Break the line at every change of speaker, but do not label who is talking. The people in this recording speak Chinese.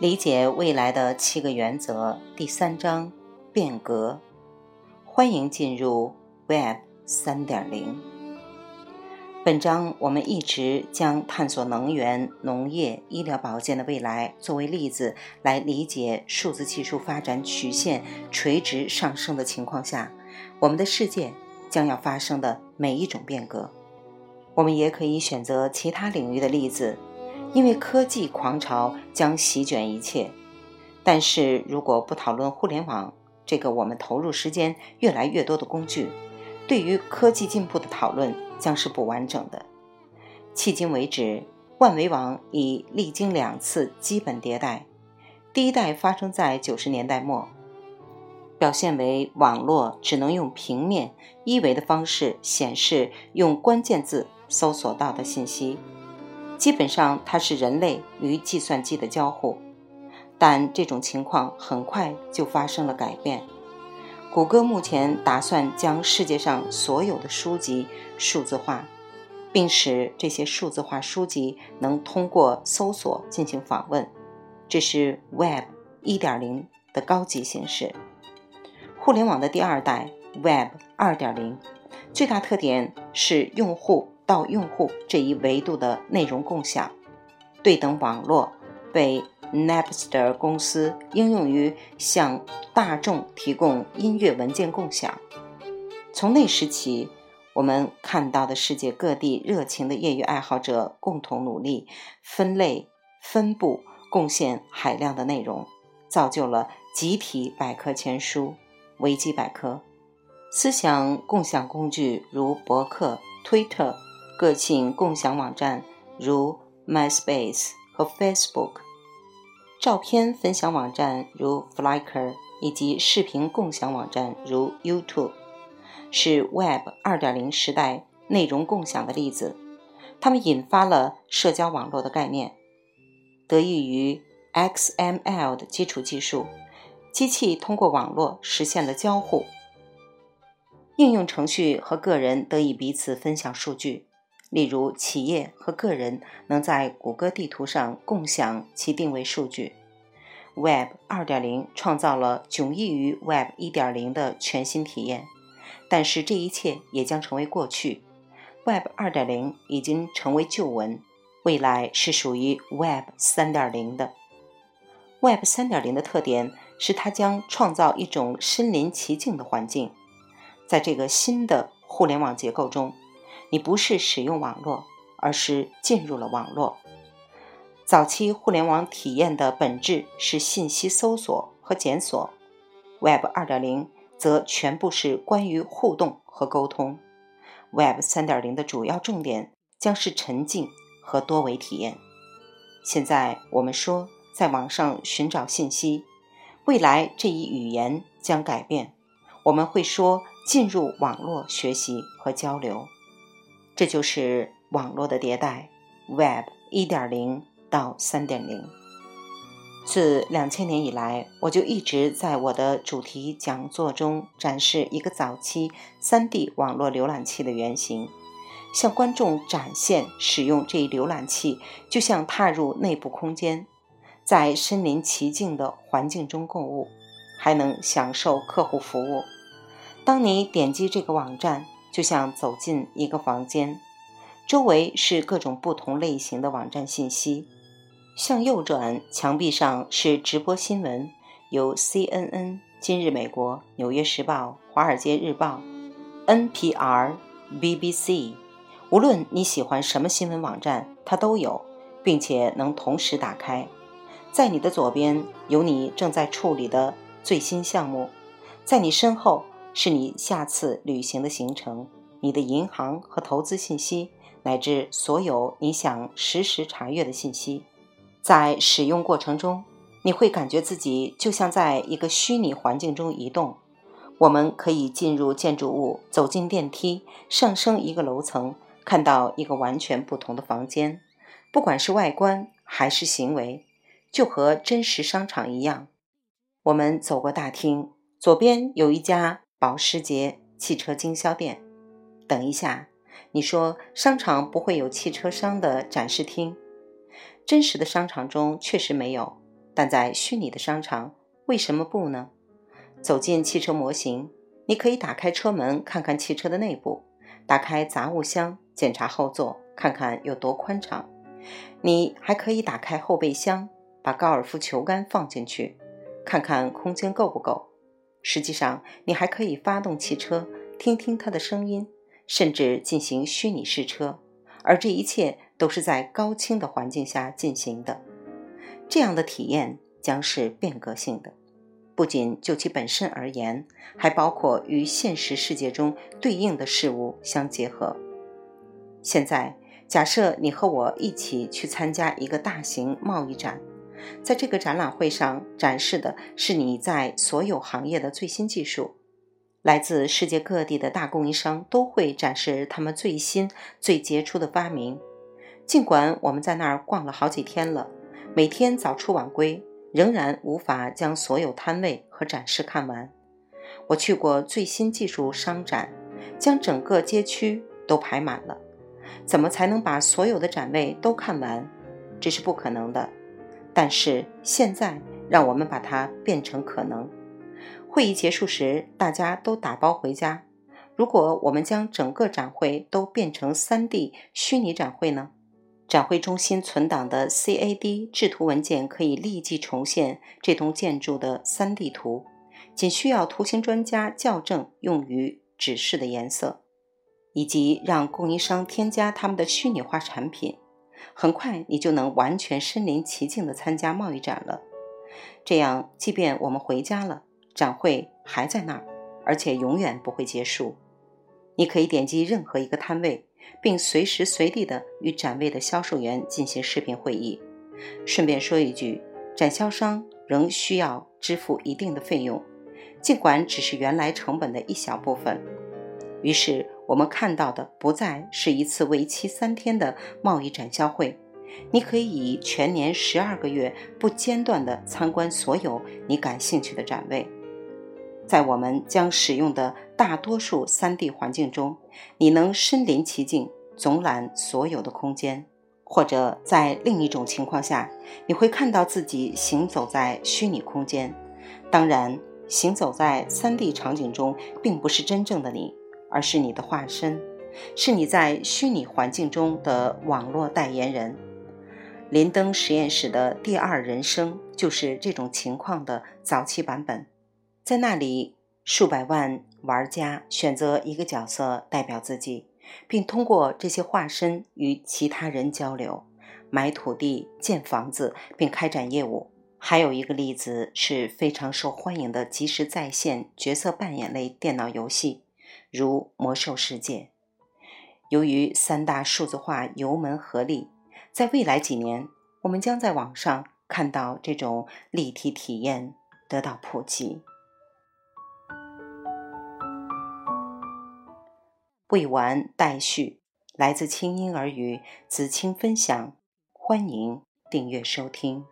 理解未来的七个原则第三章变革。欢迎进入 Web 三点零。本章我们一直将探索能源、农业、医疗保健的未来作为例子，来理解数字技术发展曲线垂直上升的情况下，我们的世界将要发生的每一种变革。我们也可以选择其他领域的例子。因为科技狂潮将席卷一切，但是如果不讨论互联网这个我们投入时间越来越多的工具，对于科技进步的讨论将是不完整的。迄今为止，万维网已历经两次基本迭代，第一代发生在九十年代末，表现为网络只能用平面一维的方式显示用关键字搜索到的信息。基本上，它是人类与计算机的交互，但这种情况很快就发生了改变。谷歌目前打算将世界上所有的书籍数字化，并使这些数字化书籍能通过搜索进行访问。这是 Web 1.0的高级形式。互联网的第二代 Web 2.0，最大特点是用户。到用户这一维度的内容共享，对等网络被 Napster 公司应用于向大众提供音乐文件共享。从那时起，我们看到的世界各地热情的业余爱好者共同努力，分类、分布、贡献海量的内容，造就了集体百科全书、维基百科、思想共享工具如博客、Twitter。个性共享网站如 MySpace 和 Facebook，照片分享网站如 Flickr，以及视频共享网站如 YouTube，是 Web 2.0时代内容共享的例子。它们引发了社交网络的概念。得益于 XML 的基础技术，机器通过网络实现了交互。应用程序和个人得以彼此分享数据。例如，企业和个人能在谷歌地图上共享其定位数据。Web 2.0创造了迥异于 Web 1.0的全新体验，但是这一切也将成为过去。Web 2.0已经成为旧闻，未来是属于 Web 3.0的。Web 3.0的特点是它将创造一种身临其境的环境，在这个新的互联网结构中。你不是使用网络，而是进入了网络。早期互联网体验的本质是信息搜索和检索，Web 2.0则全部是关于互动和沟通。Web 3.0的主要重点将是沉浸和多维体验。现在我们说在网上寻找信息，未来这一语言将改变，我们会说进入网络学习和交流。这就是网络的迭代，Web 1.0到3.0。自两千年以来，我就一直在我的主题讲座中展示一个早期 3D 网络浏览器的原型，向观众展现使用这一浏览器就像踏入内部空间，在身临其境的环境中购物，还能享受客户服务。当你点击这个网站。就像走进一个房间，周围是各种不同类型的网站信息。向右转，墙壁上是直播新闻，有 CNN、今日美国、纽约时报、华尔街日报、NPR、BBC。无论你喜欢什么新闻网站，它都有，并且能同时打开。在你的左边有你正在处理的最新项目，在你身后。是你下次旅行的行程、你的银行和投资信息，乃至所有你想实时查阅的信息。在使用过程中，你会感觉自己就像在一个虚拟环境中移动。我们可以进入建筑物，走进电梯，上升一个楼层，看到一个完全不同的房间。不管是外观还是行为，就和真实商场一样。我们走过大厅，左边有一家。保时捷汽车经销店。等一下，你说商场不会有汽车商的展示厅？真实的商场中确实没有，但在虚拟的商场，为什么不呢？走进汽车模型，你可以打开车门看看汽车的内部，打开杂物箱检查后座，看看有多宽敞。你还可以打开后备箱，把高尔夫球杆放进去，看看空间够不够。实际上，你还可以发动汽车，听听它的声音，甚至进行虚拟试车。而这一切都是在高清的环境下进行的。这样的体验将是变革性的，不仅就其本身而言，还包括与现实世界中对应的事物相结合。现在，假设你和我一起去参加一个大型贸易展，在这个展览会上展示的是你在所有行业的最新技术。来自世界各地的大供应商都会展示他们最新、最杰出的发明。尽管我们在那儿逛了好几天了。每天早出晚归，仍然无法将所有摊位和展示看完。我去过最新技术商展，将整个街区都排满了。怎么才能把所有的展位都看完？这是不可能的。但是现在，让我们把它变成可能。会议结束时，大家都打包回家。如果我们将整个展会都变成 3D 虚拟展会呢？展会中心存档的 CAD 制图文件可以立即重现这栋建筑的 3D 图，仅需要图形专家校正用于指示的颜色，以及让供应商添加他们的虚拟化产品。很快，你就能完全身临其境地参加贸易展了。这样，即便我们回家了，展会还在那儿，而且永远不会结束。你可以点击任何一个摊位。并随时随地的与展位的销售员进行视频会议。顺便说一句，展销商仍需要支付一定的费用，尽管只是原来成本的一小部分。于是，我们看到的不再是一次为期三天的贸易展销会，你可以以全年十二个月不间断地参观所有你感兴趣的展位。在我们将使用的大多数 3D 环境中，你能身临其境，总览所有的空间；或者在另一种情况下，你会看到自己行走在虚拟空间。当然，行走在 3D 场景中，并不是真正的你，而是你的化身，是你在虚拟环境中的网络代言人。林登实验室的第二人生就是这种情况的早期版本。在那里，数百万玩家选择一个角色代表自己，并通过这些化身与其他人交流、买土地、建房子，并开展业务。还有一个例子是非常受欢迎的即时在线角色扮演类电脑游戏，如《魔兽世界》。由于三大数字化油门合力，在未来几年，我们将在网上看到这种立体体验得到普及。未完待续，来自清音儿语子青分享，欢迎订阅收听。